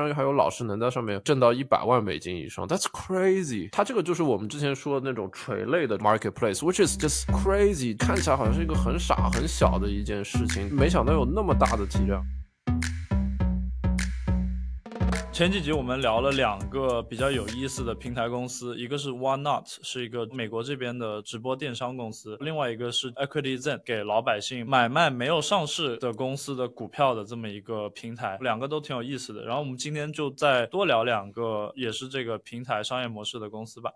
然还有老师能在上面挣到一百万美金以上，That's crazy。它这个就是我们之前说的那种垂类的 marketplace，which is just crazy。看起来好像是一个很傻很小的一件事情，没想到有那么大的体量。前几集我们聊了两个比较有意思的平台公司，一个是 One Not，是一个美国这边的直播电商公司；另外一个是 Equity Zen，给老百姓买卖没有上市的公司的股票的这么一个平台，两个都挺有意思的。然后我们今天就再多聊两个，也是这个平台商业模式的公司吧。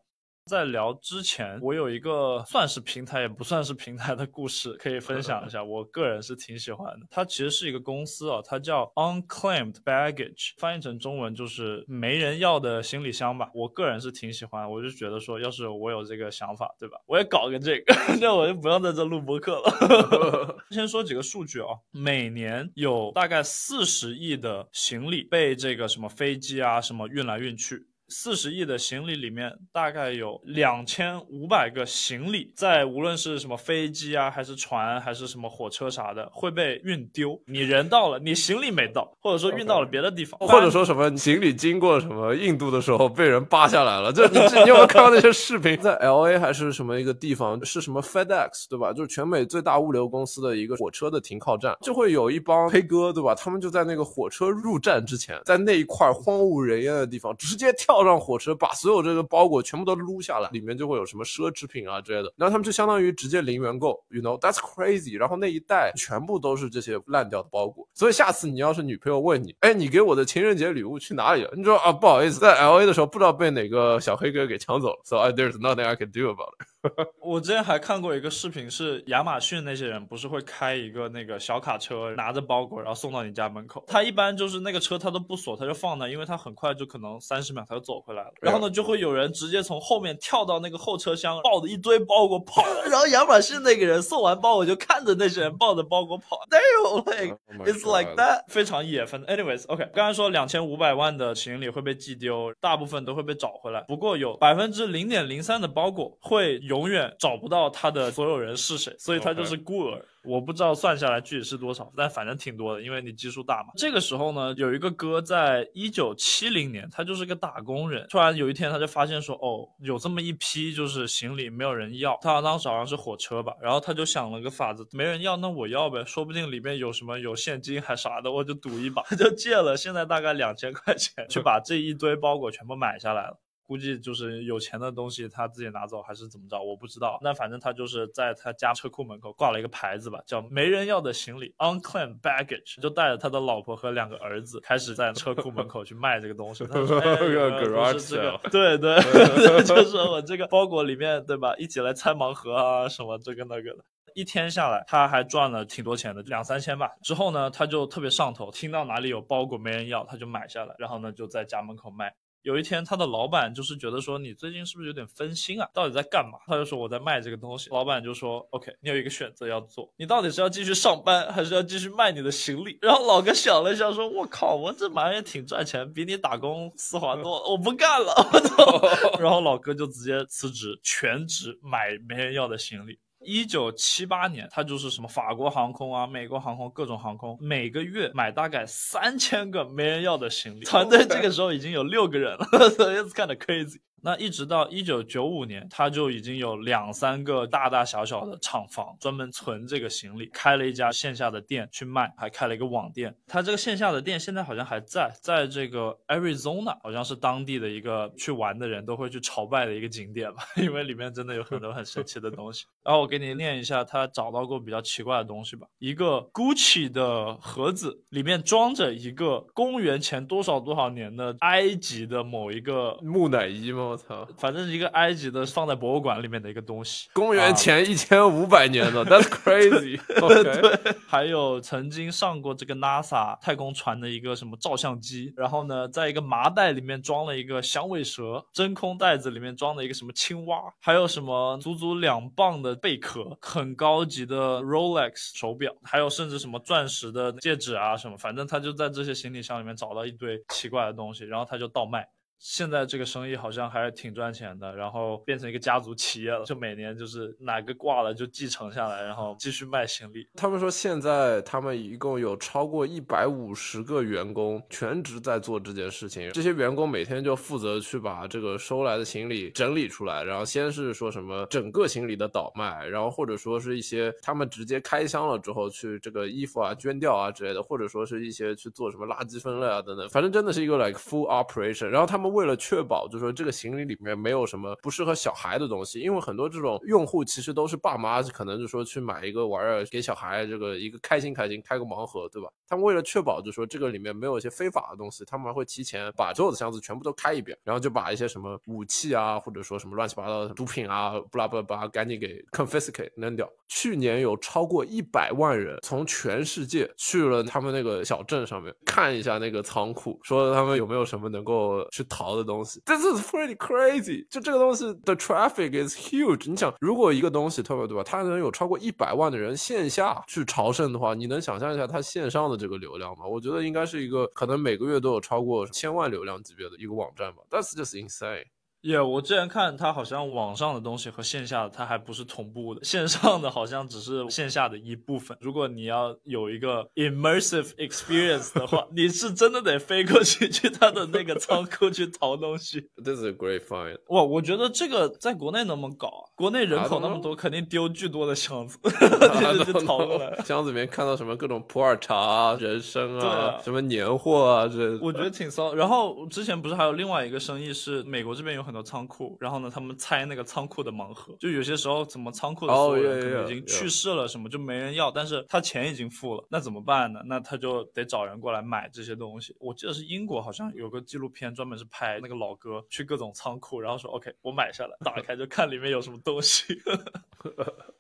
在聊之前，我有一个算是平台也不算是平台的故事可以分享一下。我个人是挺喜欢的。它其实是一个公司啊，它叫 Unclaimed Baggage，翻译成中文就是没人要的行李箱吧。我个人是挺喜欢，我就觉得说，要是我有这个想法，对吧？我也搞个这个，那我就不用在这录播课了。先说几个数据啊，每年有大概四十亿的行李被这个什么飞机啊什么运来运去。四十亿的行李里面，大概有两千五百个行李，在无论是什么飞机啊，还是船，还是什么火车啥的，会被运丢。你人到了，你行李没到，或者说运到了别的地方，或者说什么行李经过什么印度的时候被人扒下来了。就你你有没有看到那些视频？在 L A 还是什么一个地方，是什么 FedEx 对吧？就是全美最大物流公司的一个火车的停靠站，就会有一帮黑哥对吧？他们就在那个火车入站之前，在那一块荒无人烟的地方直接跳。让火车，把所有这个包裹全部都撸下来，里面就会有什么奢侈品啊之类的。然后他们就相当于直接零元购，you know，that's crazy。然后那一袋全部都是这些烂掉的包裹。所以下次你要是女朋友问你，哎，你给我的情人节礼物去哪里了？你说啊，不好意思，在 L A 的时候不知道被哪个小黑哥给抢走了。So there's nothing I can do about it。我之前还看过一个视频，是亚马逊那些人不是会开一个那个小卡车，拿着包裹然后送到你家门口。他一般就是那个车他都不锁，他就放那，因为他很快就可能三十秒他就走回来了。然后呢，就会有人直接从后面跳到那个后车厢，抱着一堆包裹跑。然后亚马逊那个人送完包裹就看着那些人抱着包裹跑。Like it's like that，非常野。反正 anyways，OK，刚才说两千五百万的行李会被寄丢，大部分都会被找回来。不过有百分之零点零三的包裹会有。永远找不到他的所有人是谁，所以他就是孤儿。我不知道算下来具体是多少，但反正挺多的，因为你基数大嘛。这个时候呢，有一个哥在一九七零年，他就是个打工人。突然有一天，他就发现说，哦，有这么一批就是行李没有人要。他当时好像是火车吧，然后他就想了个法子，没人要，那我要呗，说不定里面有什么有现金还啥的，我就赌一把，他就借了现在大概两千块钱，去把这一堆包裹全部买下来了。估计就是有钱的东西他自己拿走还是怎么着，我不知道。那反正他就是在他家车库门口挂了一个牌子吧，叫“没人要的行李 ”（Unclaimed Baggage），就带着他的老婆和两个儿子开始在车库门口去卖这个东西。他说：“哎，这个，对对，就是我这个包裹里面，对吧？一起来拆盲盒啊，什么这个那个的。一天下来，他还赚了挺多钱的，两三千吧。之后呢，他就特别上头，听到哪里有包裹没人要，他就买下来，然后呢就在家门口卖。有一天，他的老板就是觉得说，你最近是不是有点分心啊？到底在干嘛？他就说我在卖这个东西。老板就说，OK，你有一个选择要做，你到底是要继续上班，还是要继续卖你的行李？然后老哥想了一下，说，我靠，我这玩意挺赚钱，比你打工丝滑多，我不干了，我操！然后老哥就直接辞职，全职买没人要的行李。一九七八年，他就是什么法国航空啊、美国航空各种航空，每个月买大概三千个没人要的行李。团队这个时候已经有六个人了，It's kind of crazy。那一直到一九九五年，他就已经有两三个大大小小的厂房，专门存这个行李，开了一家线下的店去卖，还开了一个网店。他这个线下的店现在好像还在，在这个 Arizona，好像是当地的一个去玩的人都会去朝拜的一个景点吧，因为里面真的有很多很神奇的东西。然后我给你念一下他找到过比较奇怪的东西吧，一个 Gucci 的盒子，里面装着一个公元前多少多少年的埃及的某一个木乃伊吗？我操，反正一个埃及的放在博物馆里面的一个东西，公元前一千五百年的，That's crazy。对，还有曾经上过这个 NASA 太空船的一个什么照相机，然后呢，在一个麻袋里面装了一个响尾蛇，真空袋子里面装了一个什么青蛙，还有什么足足两磅的贝壳，很高级的 Rolex 手表，还有甚至什么钻石的戒指啊什么，反正他就在这些行李箱里面找到一堆奇怪的东西，然后他就倒卖。现在这个生意好像还是挺赚钱的，然后变成一个家族企业了，就每年就是哪个挂了就继承下来，然后继续卖行李。他们说现在他们一共有超过一百五十个员工全职在做这件事情，这些员工每天就负责去把这个收来的行李整理出来，然后先是说什么整个行李的倒卖，然后或者说是一些他们直接开箱了之后去这个衣服啊捐掉啊之类的，或者说是一些去做什么垃圾分类啊等等，反正真的是一个 like full operation。然后他们们为了确保，就是说这个行李里面没有什么不适合小孩的东西，因为很多这种用户其实都是爸妈，可能就说去买一个玩意儿给小孩，这个一个开心开心，开个盲盒，对吧？他们为了确保，就说这个里面没有一些非法的东西，他们还会提前把所有的箱子全部都开一遍，然后就把一些什么武器啊，或者说什么乱七八糟的毒品啊，不拉不拉不拉，赶紧给 confiscate 扔掉。去年有超过一百万人从全世界去了他们那个小镇上面看一下那个仓库，说他们有没有什么能够去淘的东西。This is pretty crazy！就这个东西的 traffic is huge。你想，如果一个东西，特别对吧，它能有超过一百万的人线下去朝圣的话，你能想象一下它线上的这个流量吗？我觉得应该是一个可能每个月都有超过千万流量级别的一个网站吧。That's just insane。耶，我之前看它好像网上的东西和线下的它还不是同步的，线上的好像只是线下的一部分。如果你要有一个 immersive experience 的话，你是真的得飞过去去它的那个仓库去淘东西。This is a great find。哇，我觉得这个在国内能不能搞啊？国内人口那么多，肯定丢巨多的箱子，就淘过来。箱子里面看到什么各种普洱茶啊、人参啊、什么年货啊这。我觉得挺骚。然后之前不是还有另外一个生意是美国这边有很。仓库，然后呢，他们拆那个仓库的盲盒，就有些时候怎么仓库的所有人可能已经去世了，什么就没人要，但是他钱已经付了，那怎么办呢？那他就得找人过来买这些东西。我记得是英国好像有个纪录片，专门是拍那个老哥去各种仓库，然后说 OK，我买下来，打开就看里面有什么东西。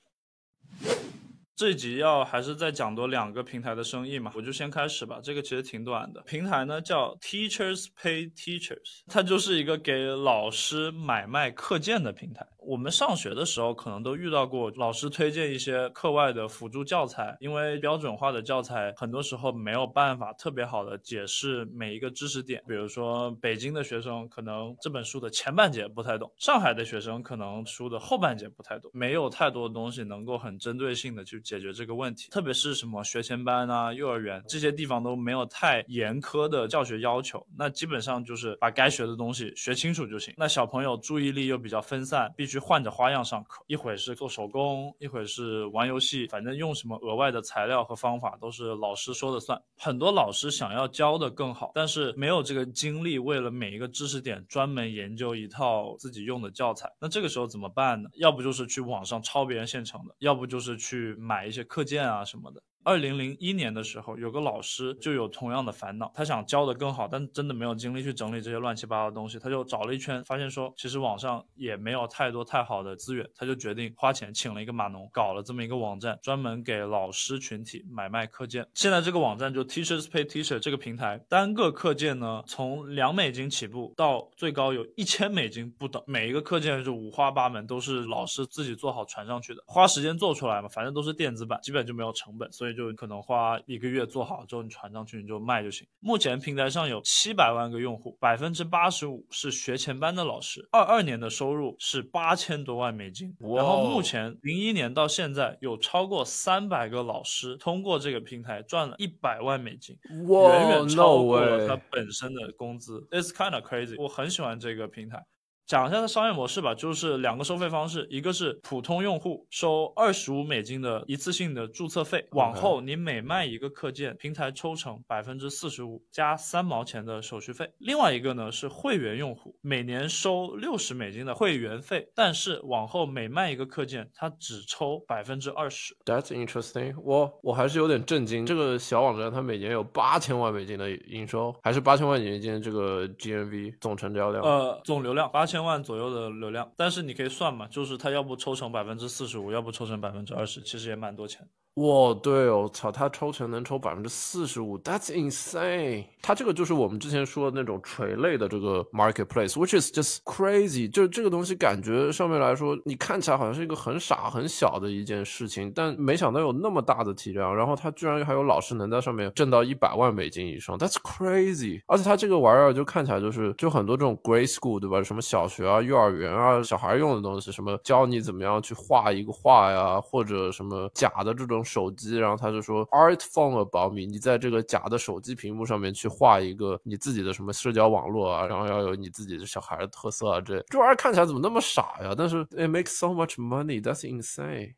这集要还是再讲多两个平台的生意嘛，我就先开始吧。这个其实挺短的，平台呢叫 Teachers Pay Teachers，它就是一个给老师买卖课件的平台。我们上学的时候可能都遇到过，老师推荐一些课外的辅助教材，因为标准化的教材很多时候没有办法特别好的解释每一个知识点。比如说北京的学生可能这本书的前半节不太懂，上海的学生可能书的后半节不太懂，没有太多的东西能够很针对性的去解决这个问题。特别是什么学前班啊、幼儿园这些地方都没有太严苛的教学要求，那基本上就是把该学的东西学清楚就行。那小朋友注意力又比较分散，必须。去换着花样上课，一会儿是做手工，一会儿是玩游戏，反正用什么额外的材料和方法都是老师说了算。很多老师想要教的更好，但是没有这个精力，为了每一个知识点专门研究一套自己用的教材。那这个时候怎么办呢？要不就是去网上抄别人现成的，要不就是去买一些课件啊什么的。二零零一年的时候，有个老师就有同样的烦恼，他想教的更好，但真的没有精力去整理这些乱七八糟的东西，他就找了一圈，发现说其实网上也没有太多太好的资源，他就决定花钱请了一个码农，搞了这么一个网站，专门给老师群体买卖课件。现在这个网站就 Teachers Pay Teacher 这个平台，单个课件呢从两美金起步到最高有一千美金不等，每一个课件是五花八门，都是老师自己做好传上去的，花时间做出来嘛，反正都是电子版，基本就没有成本，所以。就可能花一个月做好之后，你传上去你就卖就行。目前平台上有七百万个用户，百分之八十五是学前班的老师。二二年的收入是八千多万美金，然后目前零一年到现在有超过三百个老师通过这个平台赚了一百万美金，远远超过了他本身的工资。It's kind of crazy，我很喜欢这个平台。讲一下它商业模式吧，就是两个收费方式，一个是普通用户收二十五美金的一次性的注册费，往后你每卖一个课件，平台抽成百分之四十五加三毛钱的手续费。另外一个呢是会员用户，每年收六十美金的会员费，但是往后每卖一个课件，它只抽百分之二十。That's interesting，我我还是有点震惊，这个小网站它每年有八千万美金的营收，还是八千万美金这个 GMV 总成交量？呃，总流量八千。千万左右的流量，但是你可以算嘛，就是他要不抽成百分之四十五，要不抽成百分之二十，其实也蛮多钱。哇，对哦，操，他抽成能抽百分之四十五，That's insane。他这个就是我们之前说的那种垂类的这个 marketplace，which is just crazy。就这个东西感觉上面来说，你看起来好像是一个很傻很小的一件事情，但没想到有那么大的体量，然后他居然还有老师能在上面挣到一百万美金以上，That's crazy。而且他这个玩意儿就看起来就是就很多这种 grade school 对吧？什么小学啊、幼儿园啊，小孩用的东西，什么教你怎么样去画一个画呀，或者什么假的这种。手机，然后他就说 Art phone 保密，你在这个假的手机屏幕上面去画一个你自己的什么社交网络啊，然后要有你自己的小孩的特色啊，这这玩意儿看起来怎么那么傻呀？但是 it makes so much money，that's insane。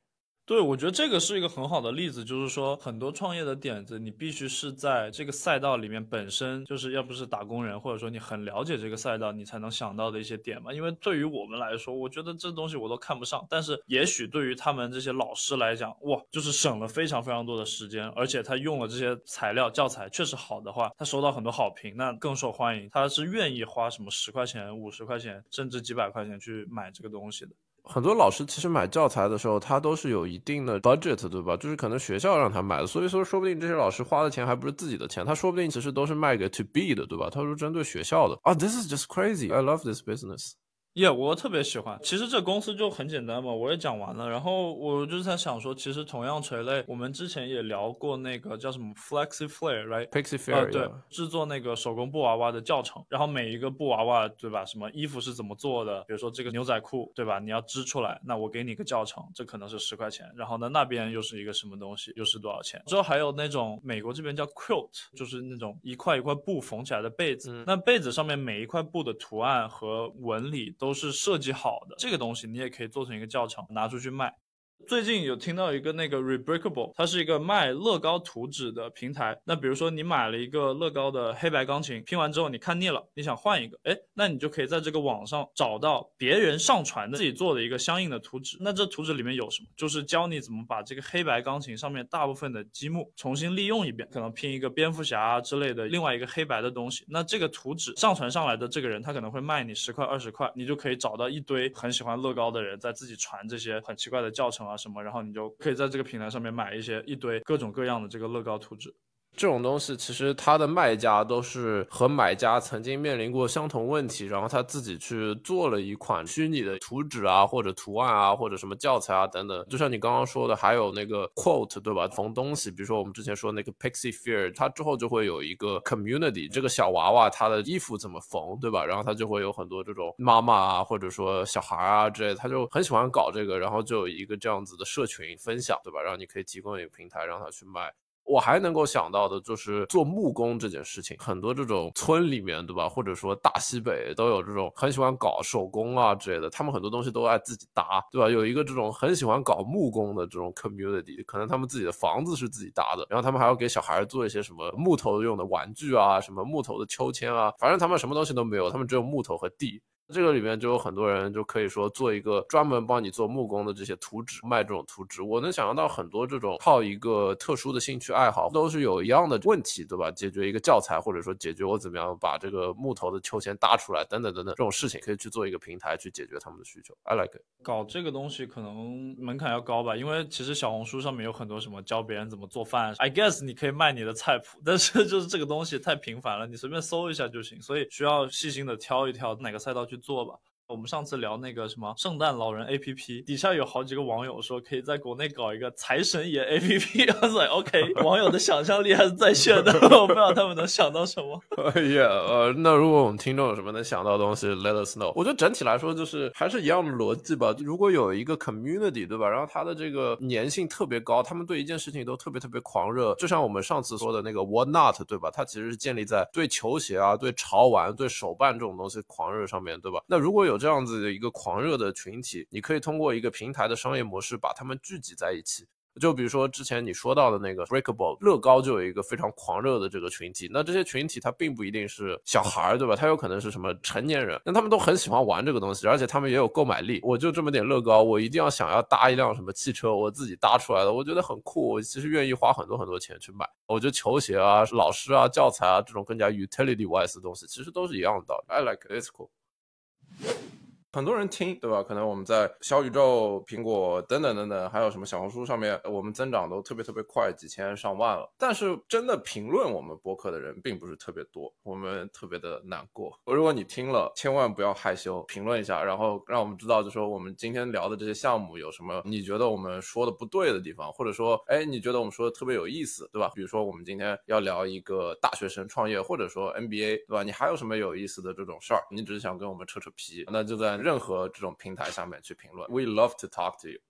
对，我觉得这个是一个很好的例子，就是说很多创业的点子，你必须是在这个赛道里面本身就是要不是打工人，或者说你很了解这个赛道，你才能想到的一些点嘛。因为对于我们来说，我觉得这东西我都看不上，但是也许对于他们这些老师来讲，哇，就是省了非常非常多的时间，而且他用了这些材料教材确实好的话，他收到很多好评，那更受欢迎，他是愿意花什么十块钱、五十块钱，甚至几百块钱去买这个东西的。很多老师其实买教材的时候，他都是有一定的 budget，对吧？就是可能学校让他买的，所以说说不定这些老师花的钱还不是自己的钱，他说不定其实都是卖给 to B 的，对吧？他说针对学校的啊。This is just crazy. I love this business. 耶，我特别喜欢。其实这公司就很简单嘛，我也讲完了。然后我就是在想说，其实同样垂类，我们之前也聊过那个叫什么 Flexi Flare，right？Pixie Flare，对，制作那个手工布娃娃的教程。然后每一个布娃娃，对吧？什么衣服是怎么做的？比如说这个牛仔裤，对吧？你要织出来，那我给你个教程，这可能是十块钱。然后呢，那边又是一个什么东西，又是多少钱？之后还有那种美国这边叫 quilt，就是那种一块一块布缝起来的被子。那被子上面每一块布的图案和纹理都。都是设计好的，这个东西你也可以做成一个教程，拿出去卖。最近有听到一个那个 Rebreakable，它是一个卖乐高图纸的平台。那比如说你买了一个乐高的黑白钢琴，拼完之后你看腻了，你想换一个，哎，那你就可以在这个网上找到别人上传的自己做的一个相应的图纸。那这图纸里面有什么？就是教你怎么把这个黑白钢琴上面大部分的积木重新利用一遍，可能拼一个蝙蝠侠之类的另外一个黑白的东西。那这个图纸上传上来的这个人，他可能会卖你十块二十块，你就可以找到一堆很喜欢乐高的人在自己传这些很奇怪的教程啊。什么，然后你就可以在这个平台上面买一些一堆各种各样的这个乐高图纸。这种东西其实它的卖家都是和买家曾经面临过相同问题，然后他自己去做了一款虚拟的图纸啊，或者图案啊，或者什么教材啊等等。就像你刚刚说的，还有那个 quote 对吧？缝东西，比如说我们之前说那个 Pixie Fear，它之后就会有一个 community，这个小娃娃它的衣服怎么缝，对吧？然后它就会有很多这种妈妈啊，或者说小孩啊之类，他就很喜欢搞这个，然后就有一个这样子的社群分享，对吧？然后你可以提供一个平台让他去卖。我还能够想到的就是做木工这件事情，很多这种村里面，对吧？或者说大西北都有这种很喜欢搞手工啊之类的，他们很多东西都爱自己搭，对吧？有一个这种很喜欢搞木工的这种 community，可能他们自己的房子是自己搭的，然后他们还要给小孩做一些什么木头用的玩具啊，什么木头的秋千啊，反正他们什么东西都没有，他们只有木头和地。这个里面就有很多人就可以说做一个专门帮你做木工的这些图纸，卖这种图纸。我能想象到很多这种靠一个特殊的兴趣爱好，都是有一样的问题，对吧？解决一个教材，或者说解决我怎么样把这个木头的秋千搭出来，等等等等这种事情，可以去做一个平台去解决他们的需求。I like it。搞这个东西可能门槛要高吧，因为其实小红书上面有很多什么教别人怎么做饭。I guess 你可以卖你的菜谱，但是就是这个东西太频繁了，你随便搜一下就行，所以需要细心的挑一挑哪个赛道去做吧。我们上次聊那个什么圣诞老人 A P P，底下有好几个网友说可以在国内搞一个财神爷 A P P，我说 OK，网友的想象力还是在线的，我不知道他们能想到什么。哎呀，呃，那如果我们听众有什么能想到的东西，Let us know。我觉得整体来说就是还是一样的逻辑吧。如果有一个 community，对吧？然后它的这个粘性特别高，他们对一件事情都特别特别狂热。就像我们上次说的那个 What Not，对吧？它其实是建立在对球鞋啊、对潮玩、对手办这种东西狂热上面对吧？那如果有这样子的一个狂热的群体，你可以通过一个平台的商业模式把他们聚集在一起。就比如说之前你说到的那个 Breakable 乐高，就有一个非常狂热的这个群体。那这些群体它并不一定是小孩儿，对吧？他有可能是什么成年人，那他们都很喜欢玩这个东西，而且他们也有购买力。我就这么点乐高，我一定要想要搭一辆什么汽车，我自己搭出来的，我觉得很酷。我其实愿意花很多很多钱去买。我觉得球鞋啊、老师啊、教材啊这种更加 utility wise 的东西，其实都是一样的道理。I like it's cool。很多人听，对吧？可能我们在小宇宙、苹果等等等等，还有什么小红书上面，我们增长都特别特别快，几千上万了。但是真的评论我们播客的人并不是特别多，我们特别的难过。如果你听了，千万不要害羞，评论一下，然后让我们知道，就说我们今天聊的这些项目有什么你觉得我们说的不对的地方，或者说，哎，你觉得我们说的特别有意思，对吧？比如说我们今天要聊一个大学生创业，或者说 NBA，对吧？你还有什么有意思的这种事儿？你只是想跟我们扯扯皮，那就在。任何这种平台上面去评论，We love to talk to you。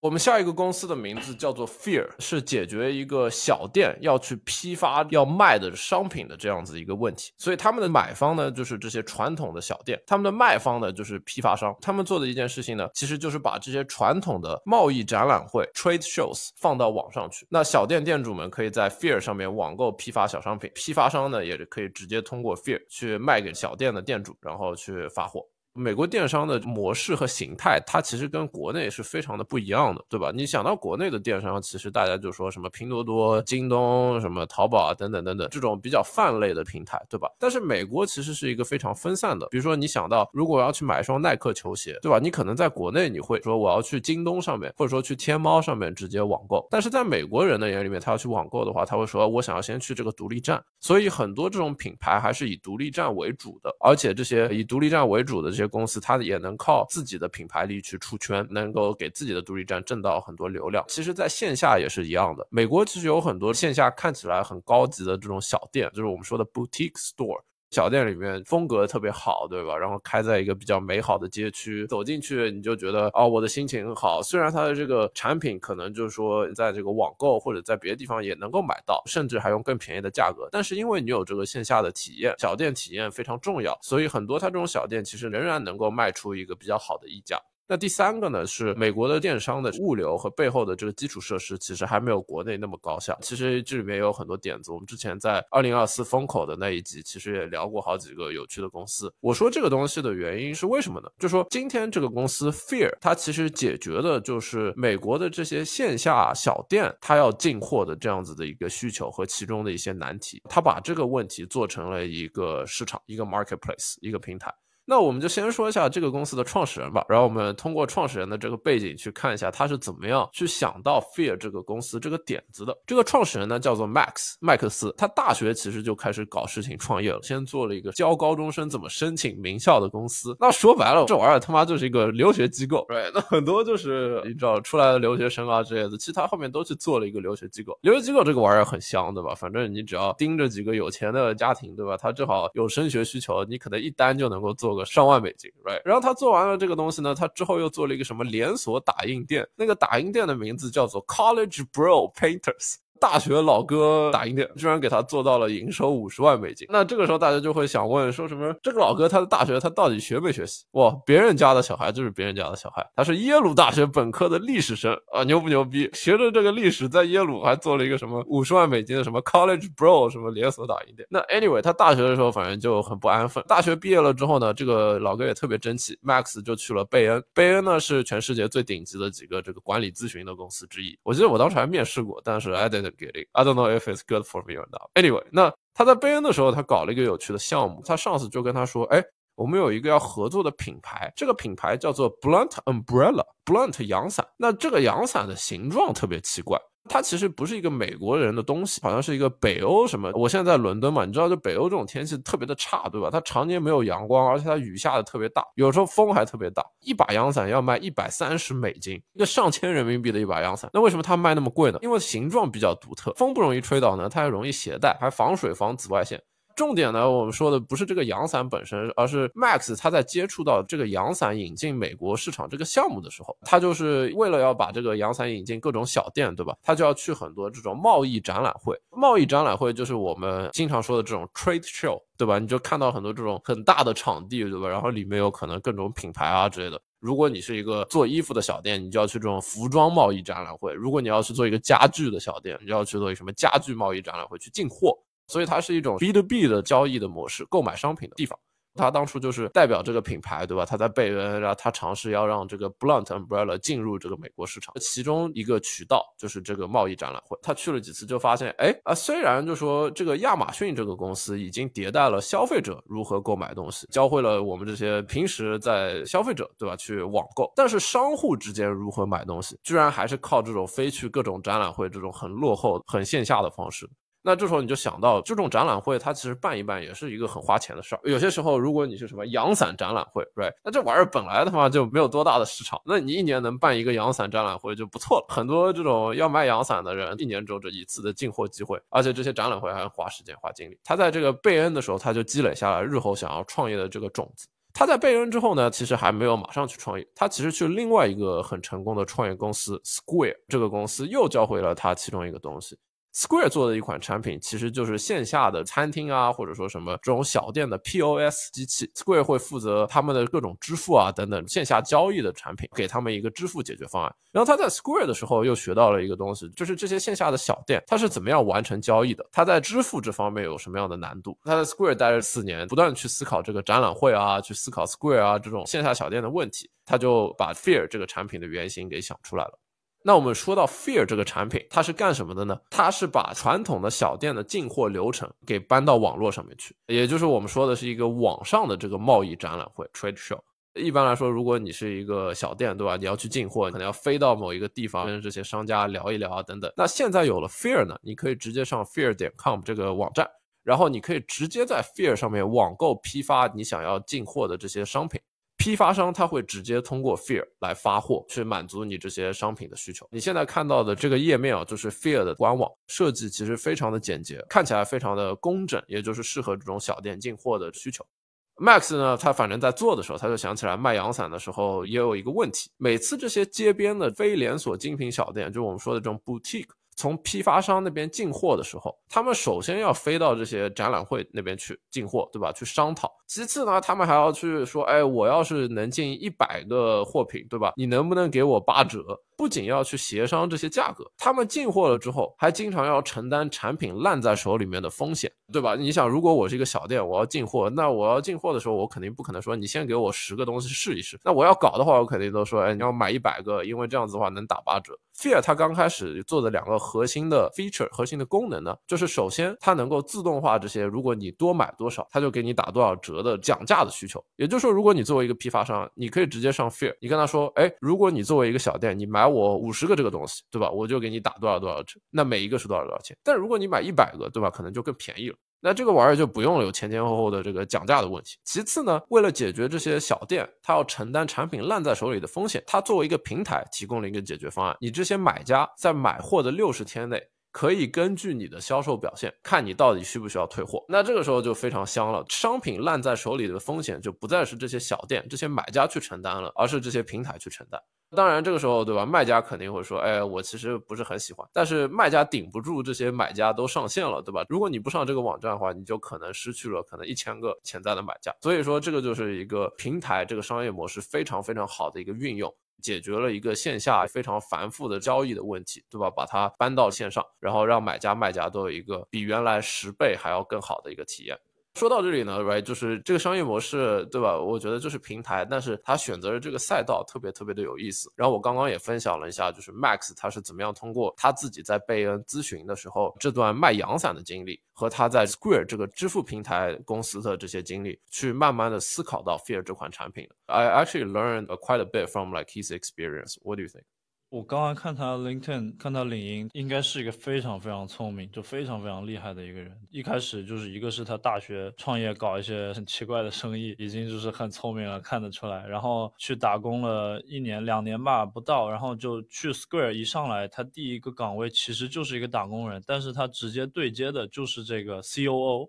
我们下一个公司的名字叫做 Fear，是解决一个小店要去批发要卖的商品的这样子一个问题。所以他们的买方呢，就是这些传统的小店；他们的卖方呢，就是批发商。他们做的一件事情呢，其实就是把这些传统的贸易展览会 （trade shows） 放到网上去。那小店店主们可以在 Fear 上面网购批发小商品，批发商呢，也可以直接通过 Fear 去卖给小店的店主，然后去发货。美国电商的模式和形态，它其实跟国内是非常的不一样的，对吧？你想到国内的电商，其实大家就说什么拼多多、京东、什么淘宝啊等等等等这种比较泛类的平台，对吧？但是美国其实是一个非常分散的。比如说你想到，如果我要去买一双耐克球鞋，对吧？你可能在国内你会说我要去京东上面，或者说去天猫上面直接网购。但是在美国人的眼里面，他要去网购的话，他会说我想要先去这个独立站。所以很多这种品牌还是以独立站为主的，而且这些以独立站为主的这些公司，它也能靠自己的品牌力去出圈，能够给自己的独立站挣到很多流量。其实，在线下也是一样的。美国其实有很多线下看起来很高级的这种小店，就是我们说的 boutique store。小店里面风格特别好，对吧？然后开在一个比较美好的街区，走进去你就觉得哦，我的心情很好。虽然它的这个产品可能就是说在这个网购或者在别的地方也能够买到，甚至还用更便宜的价格，但是因为你有这个线下的体验，小店体验非常重要，所以很多它这种小店其实仍然能够卖出一个比较好的溢价。那第三个呢，是美国的电商的物流和背后的这个基础设施，其实还没有国内那么高效。其实这里面有很多点子，我们之前在二零二四风口的那一集，其实也聊过好几个有趣的公司。我说这个东西的原因是为什么呢？就说今天这个公司 Fear，它其实解决的就是美国的这些线下小店，它要进货的这样子的一个需求和其中的一些难题，它把这个问题做成了一个市场，一个 marketplace，一个平台。那我们就先说一下这个公司的创始人吧，然后我们通过创始人的这个背景去看一下他是怎么样去想到 Fear 这个公司这个点子的。这个创始人呢叫做 Max 麦克斯，他大学其实就开始搞事情创业了，先做了一个教高中生怎么申请名校的公司。那说白了，这玩意儿他妈就是一个留学机构，对？那很多就是你知道出来的留学生啊之类的，其实他后面都去做了一个留学机构。留学机构这个玩意儿很香，对吧？反正你只要盯着几个有钱的家庭，对吧？他正好有升学需求，你可能一单就能够做个上万美金。right，然后他做完了这个东西呢，他之后又做了一个什么连锁打印店，那个打印店的名字叫做 College Bro Painters。大学老哥打印店居然给他做到了营收五十万美金，那这个时候大家就会想问，说什么这个老哥他的大学他到底学没学习？哇，别人家的小孩就是别人家的小孩，他是耶鲁大学本科的历史生啊，牛不牛逼？学着这个历史在耶鲁还做了一个什么五十万美金的什么 College Bro 什么连锁打印店。那 anyway，他大学的时候反正就很不安分。大学毕业了之后呢，这个老哥也特别争气，Max 就去了贝恩。贝恩呢是全世界最顶级的几个这个管理咨询的公司之一。我记得我当时还面试过，但是 Getting. I don't know if it's good for me or not. Anyway，那他在贝恩的时候，他搞了一个有趣的项目。他上司就跟他说：“哎，我们有一个要合作的品牌，这个品牌叫做 Blunt Umbrella，Blunt 阳伞。那这个阳伞的形状特别奇怪。”它其实不是一个美国人的东西，好像是一个北欧什么。我现在在伦敦嘛，你知道，就北欧这种天气特别的差，对吧？它常年没有阳光，而且它雨下的特别大，有时候风还特别大。一把阳伞要卖一百三十美金，一个上千人民币的一把阳伞。那为什么它卖那么贵呢？因为形状比较独特，风不容易吹倒呢，它还容易携带，还防水防紫外线。重点呢，我们说的不是这个阳伞本身，而是 Max 他在接触到这个阳伞引进美国市场这个项目的时候，他就是为了要把这个阳伞引进各种小店，对吧？他就要去很多这种贸易展览会。贸易展览会就是我们经常说的这种 trade show，对吧？你就看到很多这种很大的场地，对吧？然后里面有可能各种品牌啊之类的。如果你是一个做衣服的小店，你就要去这种服装贸易展览会；如果你要去做一个家具的小店，你就要去做什么家具贸易展览会去进货。所以它是一种 B to B 的交易的模式，购买商品的地方。他当初就是代表这个品牌，对吧？他在贝恩，然后他尝试要让这个 Blunt Umbrella 进入这个美国市场，其中一个渠道就是这个贸易展览会。他去了几次就发现，哎啊，虽然就说这个亚马逊这个公司已经迭代了消费者如何购买东西，教会了我们这些平时在消费者，对吧？去网购，但是商户之间如何买东西，居然还是靠这种飞去各种展览会这种很落后、很线下的方式。那这时候你就想到，这种展览会它其实办一办也是一个很花钱的事儿。有些时候，如果你是什么阳伞展览会，right？那这玩意儿本来他妈就没有多大的市场，那你一年能办一个阳伞展览会就不错了。很多这种要卖阳伞的人，一年只有这一次的进货机会，而且这些展览会还花时间花精力。他在这个贝恩的时候，他就积累下来日后想要创业的这个种子。他在贝恩之后呢，其实还没有马上去创业，他其实去另外一个很成功的创业公司 Square 这个公司又教会了他其中一个东西。Square 做的一款产品，其实就是线下的餐厅啊，或者说什么这种小店的 POS 机器。Square 会负责他们的各种支付啊等等线下交易的产品，给他们一个支付解决方案。然后他在 Square 的时候又学到了一个东西，就是这些线下的小店，它是怎么样完成交易的？它在支付这方面有什么样的难度？他在 Square 待了四年，不断去思考这个展览会啊，去思考 Square 啊这种线下小店的问题，他就把 Fear 这个产品的原型给想出来了。那我们说到 Fear 这个产品，它是干什么的呢？它是把传统的小店的进货流程给搬到网络上面去，也就是我们说的是一个网上的这个贸易展览会 （trade show）。一般来说，如果你是一个小店，对吧？你要去进货，可能要飞到某一个地方跟这些商家聊一聊啊，等等。那现在有了 Fear 呢，你可以直接上 Fear 点 com 这个网站，然后你可以直接在 Fear 上面网购批发你想要进货的这些商品。批发商他会直接通过 Fear 来发货，去满足你这些商品的需求。你现在看到的这个页面啊，就是 Fear 的官网设计，其实非常的简洁，看起来非常的工整，也就是适合这种小店进货的需求。Max 呢，他反正在做的时候，他就想起来卖阳伞的时候也有一个问题，每次这些街边的非连锁精品小店，就是我们说的这种 boutique。从批发商那边进货的时候，他们首先要飞到这些展览会那边去进货，对吧？去商讨。其次呢，他们还要去说，哎，我要是能进一百个货品，对吧？你能不能给我八折？不仅要去协商这些价格，他们进货了之后，还经常要承担产品烂在手里面的风险，对吧？你想，如果我是一个小店，我要进货，那我要进货的时候，我肯定不可能说你先给我十个东西试一试。那我要搞的话，我肯定都说，哎，你要买一百个，因为这样子的话能打八折。Fear 它刚开始做的两个核心的 feature、核心的功能呢，就是首先它能够自动化这些，如果你多买多少，它就给你打多少折的讲价的需求。也就是说，如果你作为一个批发商，你可以直接上 Fear，你跟他说，哎，如果你作为一个小店，你买我五十个这个东西，对吧？我就给你打多少多少折，那每一个是多少多少钱？但如果你买一百个，对吧？可能就更便宜了。那这个玩意儿就不用有前前后后的这个讲价的问题。其次呢，为了解决这些小店他要承担产品烂在手里的风险，他作为一个平台提供了一个解决方案。你这些买家在买货的六十天内，可以根据你的销售表现，看你到底需不需要退货。那这个时候就非常香了，商品烂在手里的风险就不再是这些小店、这些买家去承担了，而是这些平台去承担。当然，这个时候，对吧？卖家肯定会说：“哎，我其实不是很喜欢。”但是卖家顶不住这些买家都上线了，对吧？如果你不上这个网站的话，你就可能失去了可能一千个潜在的买家。所以说，这个就是一个平台这个商业模式非常非常好的一个运用，解决了一个线下非常繁复的交易的问题，对吧？把它搬到线上，然后让买家卖家都有一个比原来十倍还要更好的一个体验。说到这里呢，right，就是这个商业模式，对吧？我觉得就是平台，但是他选择的这个赛道特别特别的有意思。然后我刚刚也分享了一下，就是 Max 他是怎么样通过他自己在贝恩咨询的时候这段卖阳伞的经历，和他在 Square 这个支付平台公司的这些经历，去慢慢的思考到 Fear 这款产品。I actually learned quite a bit from like his experience. What do you think? 我刚刚看他 LinkedIn，看他领英，应该是一个非常非常聪明，就非常非常厉害的一个人。一开始就是一个是他大学创业搞一些很奇怪的生意，已经就是很聪明了，看得出来。然后去打工了一年两年吧，不到，然后就去 Square，一上来他第一个岗位其实就是一个打工人，但是他直接对接的就是这个 COO，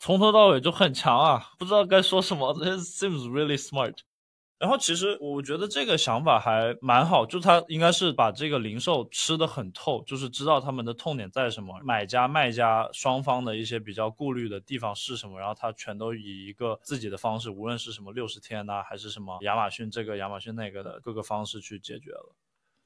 从头到尾就很强啊，不知道该说什么。This seems really smart。然后其实我觉得这个想法还蛮好，就他应该是把这个零售吃得很透，就是知道他们的痛点在什么，买家卖家双方的一些比较顾虑的地方是什么，然后他全都以一个自己的方式，无论是什么六十天呐，还是什么亚马逊这个亚马逊那个的各个方式去解决了。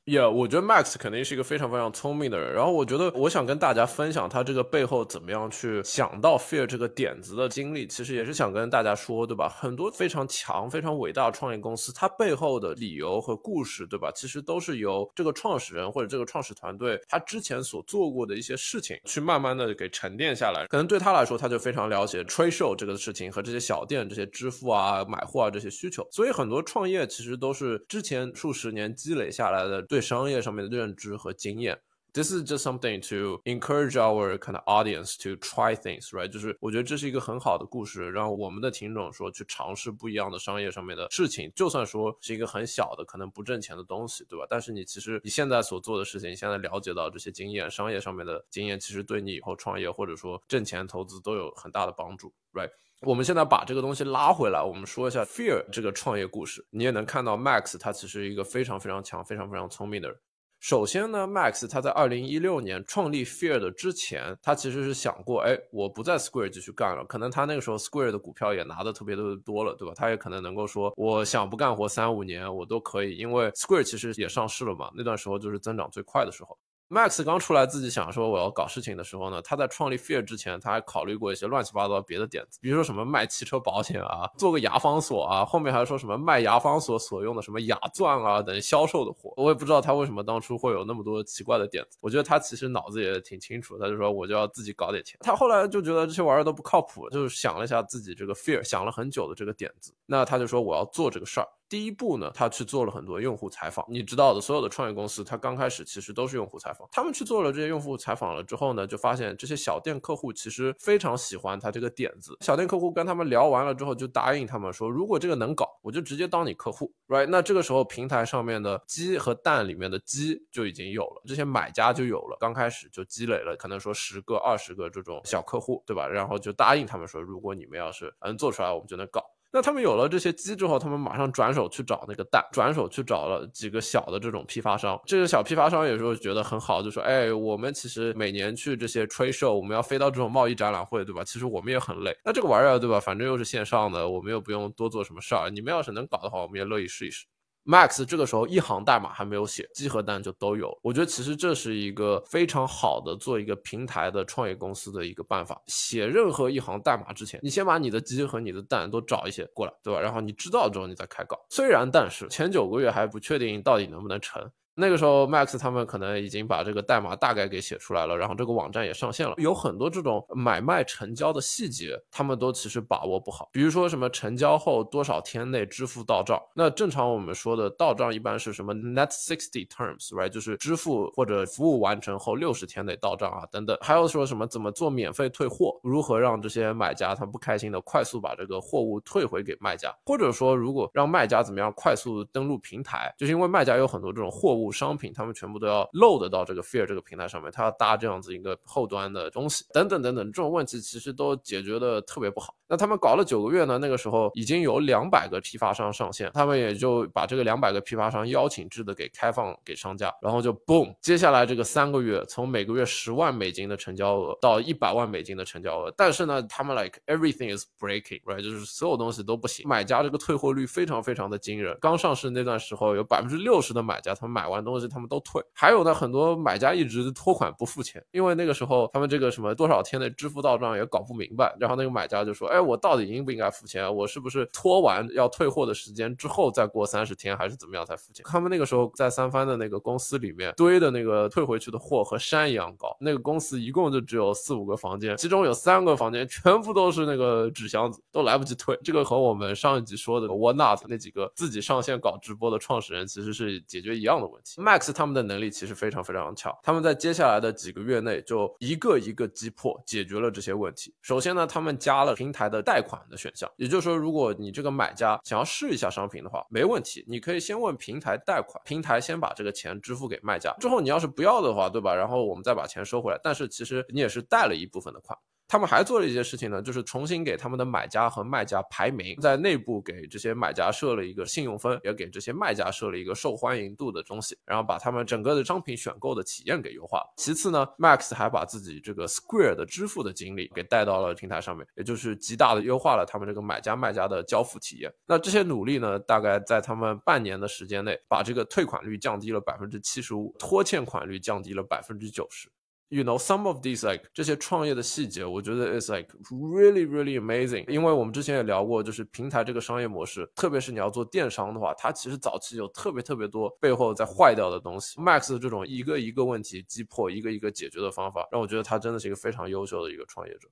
也，我觉得 Max 肯定是一个非常非常聪明的人。然后我觉得，我想跟大家分享他这个背后怎么样去想到 Fear 这个点子的经历。其实也是想跟大家说，对吧？很多非常强、非常伟大的创业公司，它背后的理由和故事，对吧？其实都是由这个创始人或者这个创始团队他之前所做过的一些事情，去慢慢的给沉淀下来。可能对他来说，他就非常了解 t r a d Show 这个事情和这些小店、这些支付啊、买货啊这些需求。所以很多创业其实都是之前数十年积累下来的。对商业上面的认知和经验，This is just something to encourage our kind of audience to try things, right？就是我觉得这是一个很好的故事，让我们的听众说去尝试不一样的商业上面的事情，就算说是一个很小的可能不挣钱的东西，对吧？但是你其实你现在所做的事情，你现在了解到这些经验，商业上面的经验，其实对你以后创业或者说挣钱投资都有很大的帮助，right？我们现在把这个东西拉回来，我们说一下 Fear 这个创业故事。你也能看到 Max 他其实一个非常非常强、非常非常聪明的人。首先呢，Max 他在二零一六年创立 Fear 的之前，他其实是想过，哎，我不在 Square 继续干了。可能他那个时候 Square 的股票也拿的特别的多了，对吧？他也可能能够说，我想不干活三五年我都可以，因为 Square 其实也上市了嘛，那段时候就是增长最快的时候。Max 刚出来自己想说我要搞事情的时候呢，他在创立 Fear 之前，他还考虑过一些乱七八糟别的点子，比如说什么卖汽车保险啊，做个牙防锁啊，后面还说什么卖牙防锁所用的什么牙钻啊等销售的货。我也不知道他为什么当初会有那么多奇怪的点子。我觉得他其实脑子也挺清楚，他就说我就要自己搞点钱。他后来就觉得这些玩意儿都不靠谱，就是想了一下自己这个 Fear 想了很久的这个点子，那他就说我要做这个事儿。第一步呢，他去做了很多用户采访。你知道的，所有的创业公司，他刚开始其实都是用户采访。他们去做了这些用户采访了之后呢，就发现这些小店客户其实非常喜欢他这个点子。小店客户跟他们聊完了之后，就答应他们说，如果这个能搞，我就直接当你客户，right？那这个时候平台上面的鸡和蛋里面的鸡就已经有了，这些买家就有了。刚开始就积累了，可能说十个、二十个这种小客户，对吧？然后就答应他们说，如果你们要是能做出来，我们就能搞。那他们有了这些鸡之后，他们马上转手去找那个蛋，转手去找了几个小的这种批发商。这个小批发商有时候觉得很好，就说：“哎，我们其实每年去这些吹社我们要飞到这种贸易展览会，对吧？其实我们也很累。那这个玩意儿，对吧？反正又是线上的，我们又不用多做什么事儿。你们要是能搞的话，我们也乐意试一试。” Max 这个时候一行代码还没有写，鸡和蛋就都有。我觉得其实这是一个非常好的做一个平台的创业公司的一个办法。写任何一行代码之前，你先把你的鸡和你的蛋都找一些过来，对吧？然后你知道之后你再开搞。虽然但是前九个月还不确定到底能不能成。那个时候，Max 他们可能已经把这个代码大概给写出来了，然后这个网站也上线了。有很多这种买卖成交的细节，他们都其实把握不好。比如说什么成交后多少天内支付到账，那正常我们说的到账一般是什么 net sixty terms，right？就是支付或者服务完成后六十天内到账啊，等等。还有说什么怎么做免费退货，如何让这些买家他不开心的快速把这个货物退回给卖家，或者说如果让卖家怎么样快速登录平台，就是因为卖家有很多这种货物。商品，他们全部都要 load 到这个 Fear 这个平台上面，他要搭这样子一个后端的东西，等等等等，这种问题其实都解决的特别不好。那他们搞了九个月呢，那个时候已经有两百个批发商上线，他们也就把这个两百个批发商邀请制的给开放给商家，然后就 boom，接下来这个三个月，从每个月十万美金的成交额到一百万美金的成交额，但是呢，他们 like everything is breaking，right，就是所有东西都不行，买家这个退货率非常非常的惊人。刚上市那段时候，有百分之六十的买家他们买完完东西他们都退，还有呢，很多买家一直拖款不付钱，因为那个时候他们这个什么多少天的支付到账也搞不明白，然后那个买家就说，哎，我到底应不应该付钱？我是不是拖完要退货的时间之后再过三十天，还是怎么样才付钱？他们那个时候在三番的那个公司里面堆的那个退回去的货和山一样高，那个公司一共就只有四五个房间，其中有三个房间全部都是那个纸箱子，都来不及退。这个和我们上一集说的 Walnut 那几个自己上线搞直播的创始人其实是解决一样的问题。Max 他们的能力其实非常非常强，他们在接下来的几个月内就一个一个击破，解决了这些问题。首先呢，他们加了平台的贷款的选项，也就是说，如果你这个买家想要试一下商品的话，没问题，你可以先问平台贷款，平台先把这个钱支付给卖家，之后你要是不要的话，对吧？然后我们再把钱收回来，但是其实你也是贷了一部分的款。他们还做了一些事情呢，就是重新给他们的买家和卖家排名，在内部给这些买家设了一个信用分，也给这些卖家设了一个受欢迎度的东西，然后把他们整个的商品选购的体验给优化。其次呢，Max 还把自己这个 Square 的支付的经历给带到了平台上面，也就是极大的优化了他们这个买家卖家的交付体验。那这些努力呢，大概在他们半年的时间内，把这个退款率降低了百分之七十五，拖欠款率降低了百分之九十。You know some of these like 这些创业的细节，我觉得 is like really really amazing。因为我们之前也聊过，就是平台这个商业模式，特别是你要做电商的话，它其实早期有特别特别多背后在坏掉的东西。Max 这种一个一个问题击破，一个一个解决的方法，让我觉得他真的是一个非常优秀的一个创业者。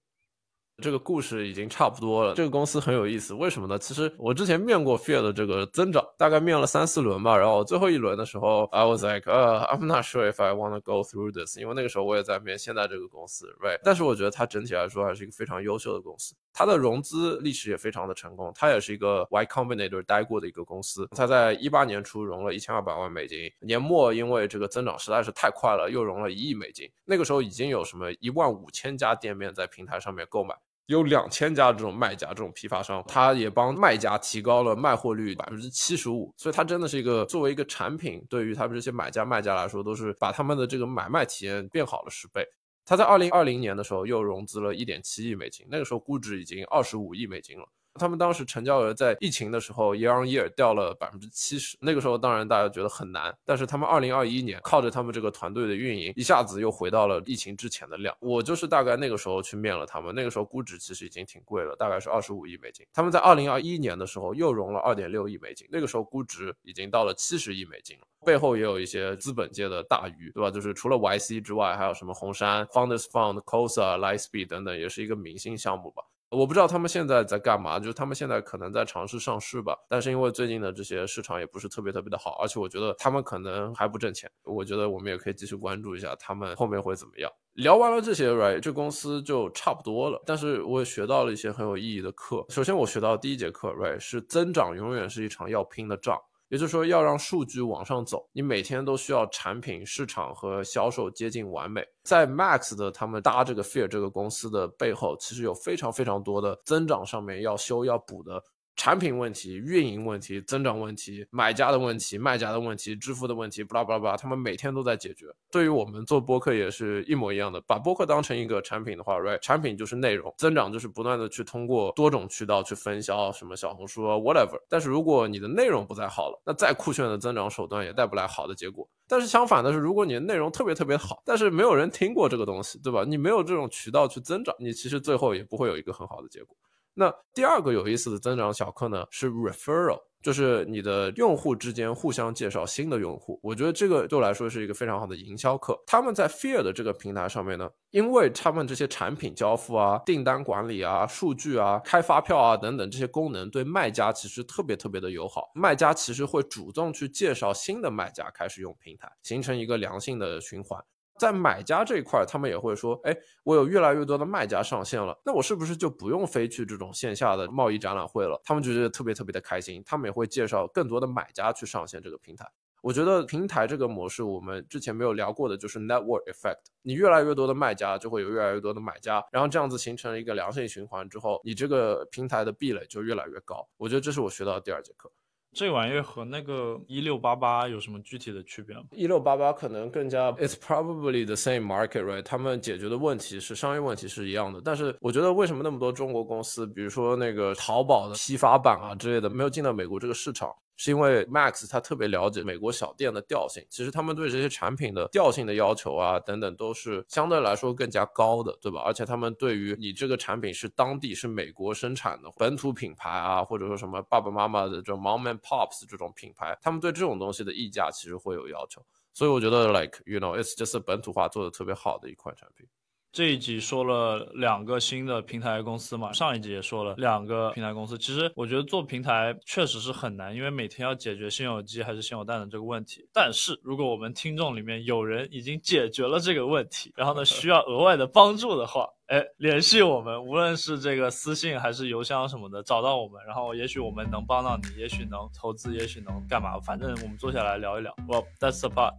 这个故事已经差不多了。这个公司很有意思，为什么呢？其实我之前面过 Fear 的这个增长，大概面了三四轮吧。然后最后一轮的时候，I was like，呃，I'm not sure if I want to go through this，因为那个时候我也在面现在这个公司，right？但是我觉得它整体来说还是一个非常优秀的公司。它的融资历史也非常的成功，它也是一个 Y Combinator 待过的一个公司。它在一八年初融了一千二百万美金，年末因为这个增长实在是太快了，又融了一亿美金。那个时候已经有什么一万五千家店面在平台上面购买。有两千家这种卖家，这种批发商，他也帮卖家提高了卖货率百分之七十五，所以他真的是一个作为一个产品，对于他们这些买家卖家来说，都是把他们的这个买卖体验变好了十倍。他在二零二零年的时候又融资了一点七亿美金，那个时候估值已经二十五亿美金了。他们当时成交额在疫情的时候 year on year 掉了百分之七十，那个时候当然大家觉得很难，但是他们二零二一年靠着他们这个团队的运营，一下子又回到了疫情之前的量。我就是大概那个时候去面了他们，那个时候估值其实已经挺贵了，大概是二十五亿美金。他们在二零二一年的时候又融了二点六亿美金，那个时候估值已经到了七十亿美金了。背后也有一些资本界的大鱼，对吧？就是除了 YC 之外，还有什么红杉、Founders Fund、Cosa、Lightspeed 等等，也是一个明星项目吧。我不知道他们现在在干嘛，就是他们现在可能在尝试上市吧。但是因为最近的这些市场也不是特别特别的好，而且我觉得他们可能还不挣钱。我觉得我们也可以继续关注一下他们后面会怎么样。聊完了这些，right，这公司就差不多了。但是我也学到了一些很有意义的课。首先我学到第一节课，right，是增长永远是一场要拼的仗。也就是说，要让数据往上走，你每天都需要产品、市场和销售接近完美。在 Max 的他们搭这个 Fear 这个公司的背后，其实有非常非常多的增长上面要修要补的。产品问题、运营问题、增长问题、买家的问题、卖家的问题、支付的问题，巴拉巴拉巴拉，他们每天都在解决。对于我们做播客也是一模一样的，把播客当成一个产品的话，right，产品就是内容，增长就是不断的去通过多种渠道去分销，什么小红书啊，whatever。但是如果你的内容不再好了，那再酷炫的增长手段也带不来好的结果。但是相反的是，如果你的内容特别特别好，但是没有人听过这个东西，对吧？你没有这种渠道去增长，你其实最后也不会有一个很好的结果。那第二个有意思的增长小课呢，是 referral，就是你的用户之间互相介绍新的用户。我觉得这个对我来说是一个非常好的营销课。他们在 Fear 的这个平台上面呢，因为他们这些产品交付啊、订单管理啊、数据啊、开发票啊等等这些功能，对卖家其实特别特别的友好。卖家其实会主动去介绍新的卖家开始用平台，形成一个良性的循环。在买家这一块，他们也会说，哎，我有越来越多的卖家上线了，那我是不是就不用飞去这种线下的贸易展览会了？他们就觉得特别特别的开心，他们也会介绍更多的买家去上线这个平台。我觉得平台这个模式，我们之前没有聊过的，就是 network effect。你越来越多的卖家，就会有越来越多的买家，然后这样子形成了一个良性循环之后，你这个平台的壁垒就越来越高。我觉得这是我学到的第二节课。这玩意儿和那个一六八八有什么具体的区别吗？一六八八可能更加，it's probably the same market, right？他们解决的问题是商业问题是一样的，但是我觉得为什么那么多中国公司，比如说那个淘宝的批发版啊之类的，没有进到美国这个市场？是因为 Max 他特别了解美国小店的调性，其实他们对这些产品的调性的要求啊等等都是相对来说更加高的，对吧？而且他们对于你这个产品是当地是美国生产的本土品牌啊，或者说什么爸爸妈妈的这种 Mom and Pops 这种品牌，他们对这种东西的溢价其实会有要求。所以我觉得 like you know it's just 本土化做的特别好的一款产品。这一集说了两个新的平台公司嘛，上一集也说了两个平台公司。其实我觉得做平台确实是很难，因为每天要解决先有鸡还是先有蛋的这个问题。但是如果我们听众里面有人已经解决了这个问题，然后呢需要额外的帮助的话，哎，联系我们，无论是这个私信还是邮箱什么的，找到我们，然后也许我们能帮到你，也许能投资，也许能干嘛，反正我们坐下来聊一聊。Well, that's the part.